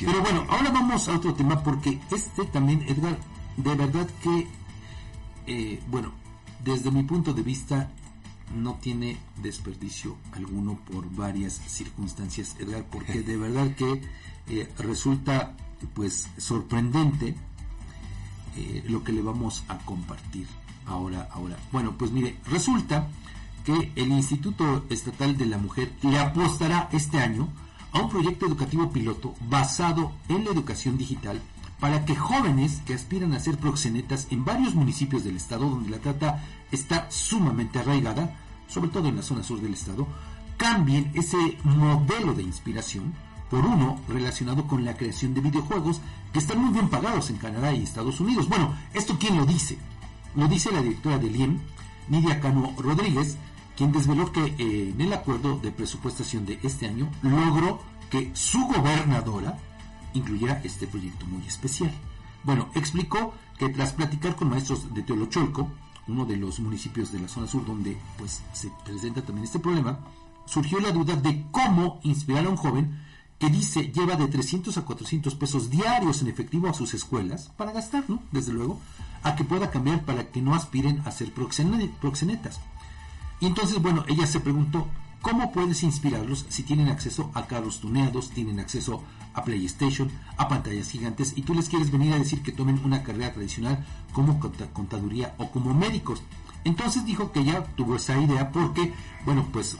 Pero bueno, ahora vamos a otro tema porque este también, Edgar, de verdad que, eh, bueno, desde mi punto de vista no tiene desperdicio alguno por varias circunstancias, Edgar, porque de verdad que eh, resulta pues sorprendente eh, lo que le vamos a compartir ahora, ahora. Bueno, pues mire, resulta que el Instituto Estatal de la Mujer le apostará este año a un proyecto educativo piloto basado en la educación digital para que jóvenes que aspiran a ser proxenetas en varios municipios del estado donde la trata está sumamente arraigada, sobre todo en la zona sur del estado, cambien ese modelo de inspiración por uno relacionado con la creación de videojuegos que están muy bien pagados en Canadá y Estados Unidos. Bueno, ¿esto quién lo dice? Lo dice la directora del IEM, Nidia Cano Rodríguez, quien desveló que eh, en el acuerdo de presupuestación de este año logró que su gobernadora incluyera este proyecto muy especial. Bueno, explicó que tras platicar con maestros de Teolocholco, uno de los municipios de la zona sur donde pues se presenta también este problema, surgió la duda de cómo inspirar a un joven que dice lleva de 300 a 400 pesos diarios en efectivo a sus escuelas para gastar, ¿no? Desde luego, a que pueda cambiar para que no aspiren a ser proxenetas. Y entonces, bueno, ella se preguntó, ¿cómo puedes inspirarlos si tienen acceso a carros tuneados, tienen acceso a PlayStation, a pantallas gigantes, y tú les quieres venir a decir que tomen una carrera tradicional como contaduría o como médicos? Entonces dijo que ya tuvo esa idea porque, bueno, pues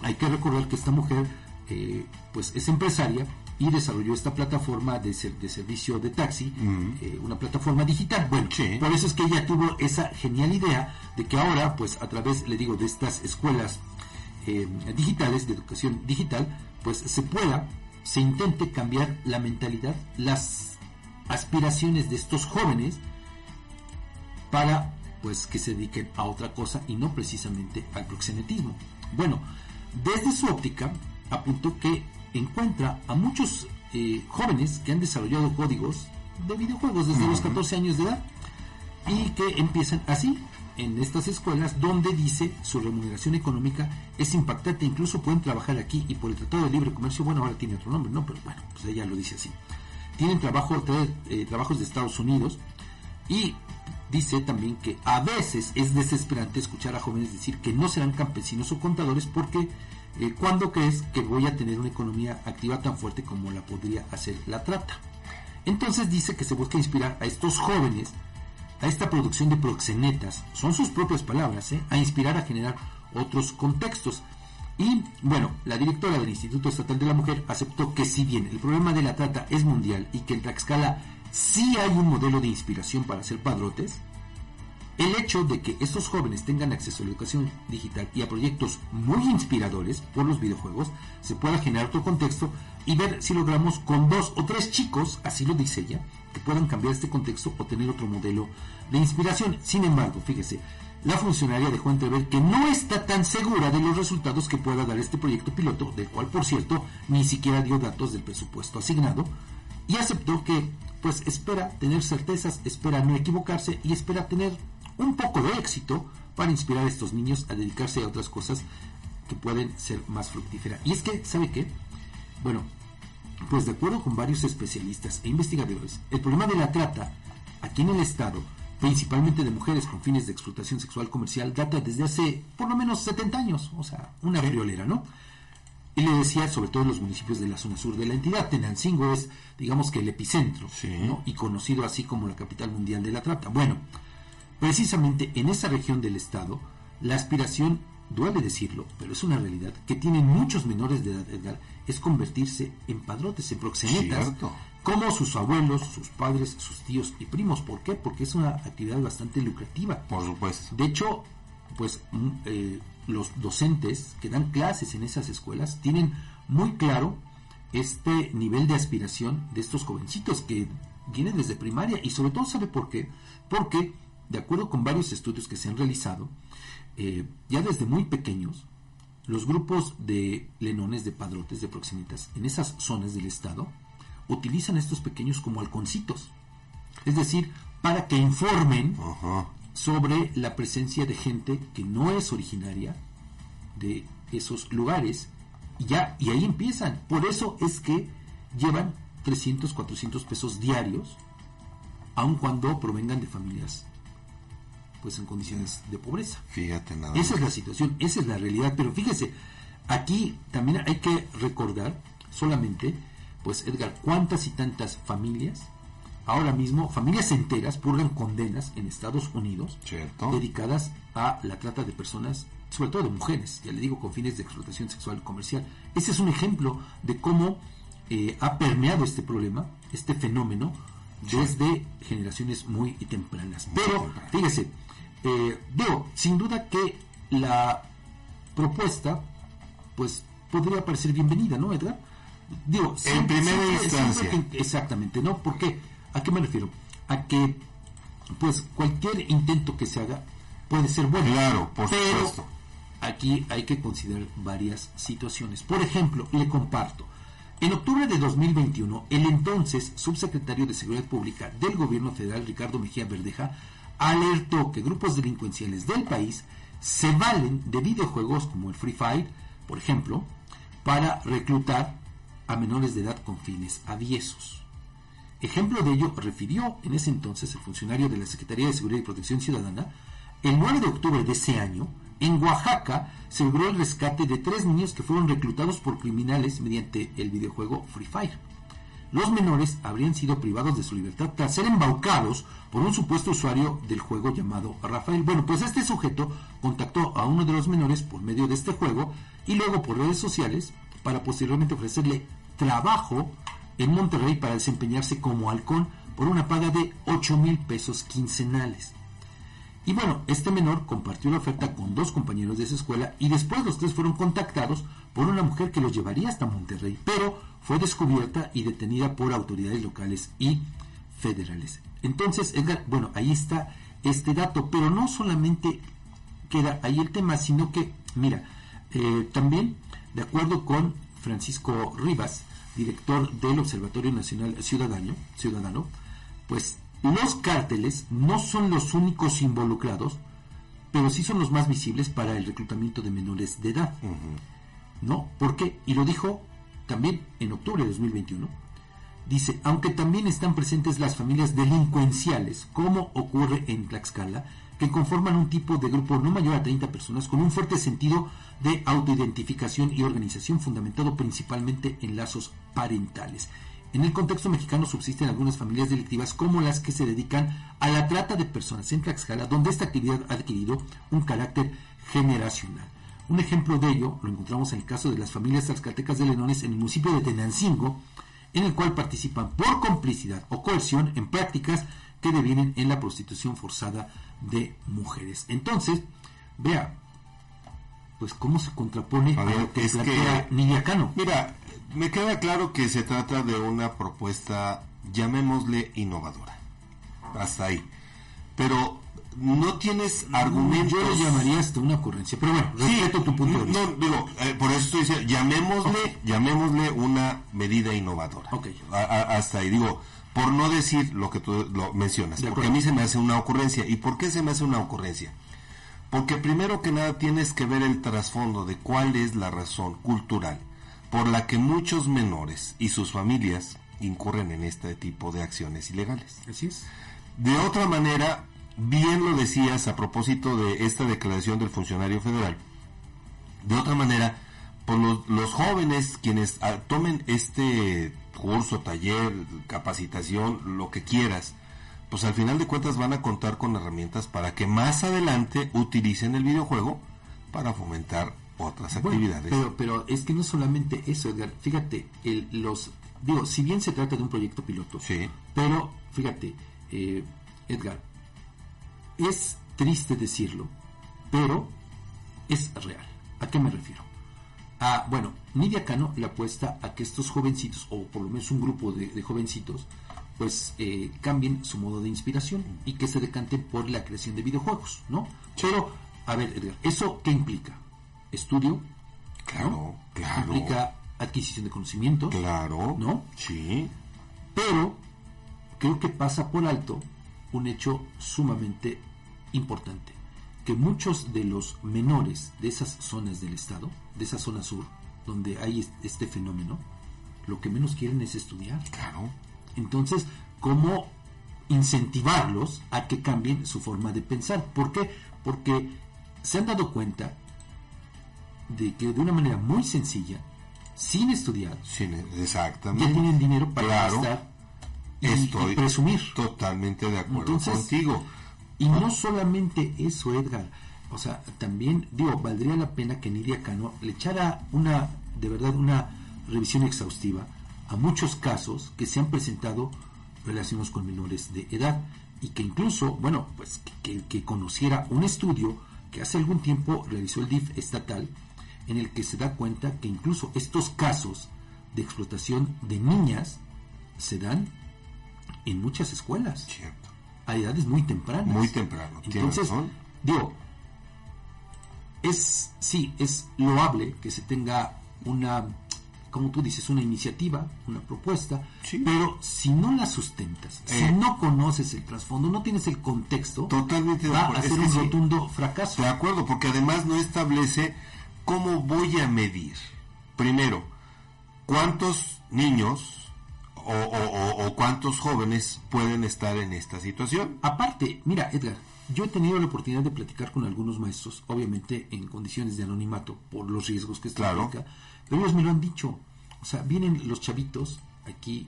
hay que recordar que esta mujer eh, pues es empresaria y desarrolló esta plataforma de, de servicio de taxi, eh, una plataforma digital. Bueno, por eso es que ella tuvo esa genial idea de que ahora, pues a través, le digo, de estas escuelas eh, digitales, de educación digital, pues se pueda, se intente cambiar la mentalidad, las aspiraciones de estos jóvenes para pues que se dediquen a otra cosa y no precisamente al proxenetismo. Bueno, desde su óptica, apuntó que encuentra a muchos eh, jóvenes que han desarrollado códigos de videojuegos desde los 14 años de edad y que empiezan así en estas escuelas donde dice su remuneración económica es impactante, incluso pueden trabajar aquí y por el Tratado de Libre Comercio, bueno, ahora tiene otro nombre, ¿no? Pero bueno, pues ella lo dice así. Tienen trabajo, eh, trabajos de Estados Unidos y dice también que a veces es desesperante escuchar a jóvenes decir que no serán campesinos o contadores porque eh, ¿cuándo crees que voy a tener una economía activa tan fuerte como la podría hacer la trata? Entonces dice que se busca inspirar a estos jóvenes a esta producción de proxenetas, son sus propias palabras, ¿eh? a inspirar a generar otros contextos. Y bueno, la directora del Instituto Estatal de la Mujer aceptó que si bien el problema de la trata es mundial y que en Tlaxcala sí hay un modelo de inspiración para hacer padrotes, el hecho de que estos jóvenes tengan acceso a la educación digital y a proyectos muy inspiradores por los videojuegos, se pueda generar otro contexto y ver si logramos con dos o tres chicos, así lo dice ella, que puedan cambiar este contexto o tener otro modelo de inspiración. Sin embargo, fíjese, la funcionaria dejó entrever que no está tan segura de los resultados que pueda dar este proyecto piloto, del cual, por cierto, ni siquiera dio datos del presupuesto asignado, y aceptó que, pues, espera tener certezas, espera no equivocarse y espera tener un poco de éxito para inspirar a estos niños a dedicarse a otras cosas que pueden ser más fructíferas. Y es que, ¿sabe qué? Bueno, pues de acuerdo con varios especialistas e investigadores, el problema de la trata aquí en el Estado, principalmente de mujeres con fines de explotación sexual comercial, data desde hace por lo menos 70 años, o sea, una friolera, ¿no? Y le decía, sobre todo en los municipios de la zona sur de la entidad, Tenancingo es, digamos que el epicentro, ¿no? Y conocido así como la capital mundial de la trata. Bueno, Precisamente en esa región del Estado, la aspiración, duele decirlo, pero es una realidad, que tienen muchos menores de edad, es convertirse en padrotes, en proxenetas, como sus abuelos, sus padres, sus tíos y primos. ¿Por qué? Porque es una actividad bastante lucrativa. Por supuesto. De hecho, pues mm, eh, los docentes que dan clases en esas escuelas tienen muy claro este nivel de aspiración de estos jovencitos que vienen desde primaria y sobre todo sabe por qué porque de acuerdo con varios estudios que se han realizado, eh, ya desde muy pequeños, los grupos de lenones, de padrotes, de proximitas, en esas zonas del estado, utilizan a estos pequeños como halconcitos. Es decir, para que informen sobre la presencia de gente que no es originaria de esos lugares. Y, ya, y ahí empiezan. Por eso es que llevan 300, 400 pesos diarios, aun cuando provengan de familias pues en condiciones de pobreza. Fíjate nada. Esa es la situación, esa es la realidad, pero fíjese, aquí también hay que recordar solamente, pues Edgar, cuántas y tantas familias, ahora mismo, familias enteras purgan condenas en Estados Unidos Cierto. dedicadas a la trata de personas, sobre todo de mujeres, ya le digo, con fines de explotación sexual comercial. Ese es un ejemplo de cómo eh, ha permeado este problema, este fenómeno, desde generaciones muy tempranas. Muy Pero, fíjese, eh, digo, sin duda que la propuesta, pues, podría parecer bienvenida, ¿no, Edgar? Digo, En primera instancia. que- exactamente, ¿no? ¿Por qué? ¿A qué me refiero? A que, pues, cualquier intento que se haga puede ser bueno. Claro, por pero supuesto. aquí hay que considerar varias situaciones. Por ejemplo, le comparto. En octubre de 2021, el entonces subsecretario de Seguridad Pública del gobierno federal, Ricardo Mejía Verdeja, alertó que grupos delincuenciales del país se valen de videojuegos como el Free Fire, por ejemplo, para reclutar a menores de edad con fines aviesos. Ejemplo de ello refirió en ese entonces el funcionario de la Secretaría de Seguridad y Protección Ciudadana. El 9 de octubre de ese año, en Oaxaca, se logró el rescate de tres niños que fueron reclutados por criminales mediante el videojuego Free Fire. Los menores habrían sido privados de su libertad tras ser embaucados por un supuesto usuario del juego llamado Rafael. Bueno, pues este sujeto contactó a uno de los menores por medio de este juego y luego por redes sociales para posteriormente ofrecerle trabajo en Monterrey para desempeñarse como halcón por una paga de 8 mil pesos quincenales. Y bueno, este menor compartió la oferta con dos compañeros de esa escuela y después los tres fueron contactados por una mujer que los llevaría hasta Monterrey, pero fue descubierta y detenida por autoridades locales y federales. Entonces, Edgar, bueno, ahí está este dato, pero no solamente queda ahí el tema, sino que, mira, eh, también, de acuerdo con Francisco Rivas, director del Observatorio Nacional Ciudadano, Ciudadano pues los cárteles no son los únicos involucrados, pero sí son los más visibles para el reclutamiento de menores de edad. ¿No? ¿Por qué? Y lo dijo también en octubre de 2021. Dice, aunque también están presentes las familias delincuenciales, como ocurre en Tlaxcala, que conforman un tipo de grupo no mayor a 30 personas con un fuerte sentido de autoidentificación y organización fundamentado principalmente en lazos parentales. En el contexto mexicano subsisten algunas familias delictivas como las que se dedican a la trata de personas en Tlaxcala, donde esta actividad ha adquirido un carácter generacional. Un ejemplo de ello lo encontramos en el caso de las familias tlaxcaltecas de Lenones en el municipio de Tenancingo, en el cual participan por complicidad o coerción en prácticas que devienen en la prostitución forzada de mujeres. Entonces, vea, pues cómo se contrapone A lo que es que- Cano. Mira, me queda claro que se trata de una propuesta, llamémosle innovadora. Hasta ahí. Pero no tienes argumentos. Yo lo llamaría hasta una ocurrencia, pero bueno, Sí, respeto tu punto de vista. No, digo, eh, por eso estoy diciendo, llamémosle, llamémosle una medida innovadora. Ok. A- a- hasta ahí, digo, por no decir lo que tú lo mencionas, De porque acuerdo. a mí se me hace una ocurrencia. ¿Y por qué se me hace una ocurrencia? Porque primero que nada tienes que ver el trasfondo de cuál es la razón cultural por la que muchos menores y sus familias incurren en este tipo de acciones ilegales. Así es. De otra manera, bien lo decías a propósito de esta declaración del funcionario federal, de otra manera, por los, los jóvenes quienes ah, tomen este curso, taller, capacitación, lo que quieras, pues al final de cuentas van a contar con herramientas para que más adelante utilicen el videojuego para fomentar otras Bueno, actividades. pero, pero es que no solamente eso, Edgar. Fíjate, el, los digo, si bien se trata de un proyecto piloto, Sí. pero fíjate, eh, Edgar, es triste decirlo, pero es real. ¿A qué me refiero? Ah, bueno, Nidia Cano le apuesta a que estos jovencitos, o por lo menos un grupo de, de jovencitos, pues eh, cambien su modo de inspiración y que se decanten por la creación de videojuegos, ¿no? Pero, a ver, Edgar, ¿eso qué implica? Estudio, Claro, ¿no? claro. Implica adquisición de conocimientos, Claro. ¿no? Sí. pero creo que pasa por alto un hecho sumamente importante, que muchos de los menores de esas zonas del estado, de esa zona sur, donde hay es- este fenómeno, lo que menos quieren es estudiar. Claro. Entonces, ¿cómo incentivarlos a que cambien su forma de pensar? ¿Por qué? Porque se han dado cuenta de que de una manera muy sencilla, sin estudiar, ya exactamente. tienen dinero para Claro. gastar y, Estoy y presumir. totalmente de acuerdo Entonces, contigo. Y no solamente eso, Edgar. O sea, también, digo, valdría la pena que Nidia Cano le echara una, de verdad, una revisión exhaustiva a muchos casos que se han presentado relacionados con menores de edad y que incluso, bueno, pues que, que conociera un estudio que hace algún tiempo realizó el DIF estatal en el que se da cuenta que incluso estos casos de explotación de niñas se dan en muchas escuelas Cierto. A edades muy tempranas. Muy temprano. Entonces, razón. digo, es, sí, es loable que se tenga una, como tú dices, una iniciativa, una propuesta, Sí. pero si no la sustentas, Eh. si no conoces el trasfondo, no tienes el contexto, Totalmente va a ser un sí. rotundo fracaso. De acuerdo, porque además no establece cómo voy a medir. Primero, cuántos niños o, o- o- o cuántos jóvenes pueden estar en esta situación. Aparte, mira, Edgar, yo he tenido la oportunidad de platicar con algunos maestros, obviamente en condiciones de anonimato por los riesgos que esto Claro. implica, pero ellos me lo han dicho. O sea, vienen los chavitos aquí,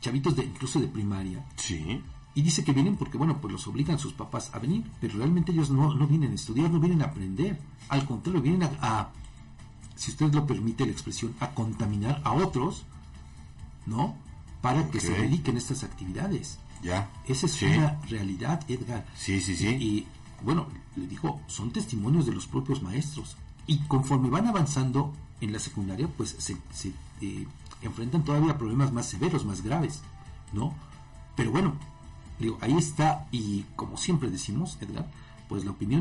chavitos de incluso de primaria, Sí. y dice que vienen porque, bueno, pues los obligan sus papás a venir, pero realmente ellos no, no vienen a estudiar, no vienen a aprender. Al contrario, vienen a, a, si usted lo permite la expresión, a contaminar a otros, ¿no? Para que se dediquen a estas actividades. Ya. Esa es Sí. una realidad, Edgar. Sí, sí, sí. Y, y, bueno, le digo, son testimonios de los propios maestros. Y conforme van avanzando en la secundaria, pues se, se, eh, enfrentan todavía a problemas más severos, más graves, ¿no? Pero bueno, digo, ahí está, y como siempre decimos, Edgar, pues la opinión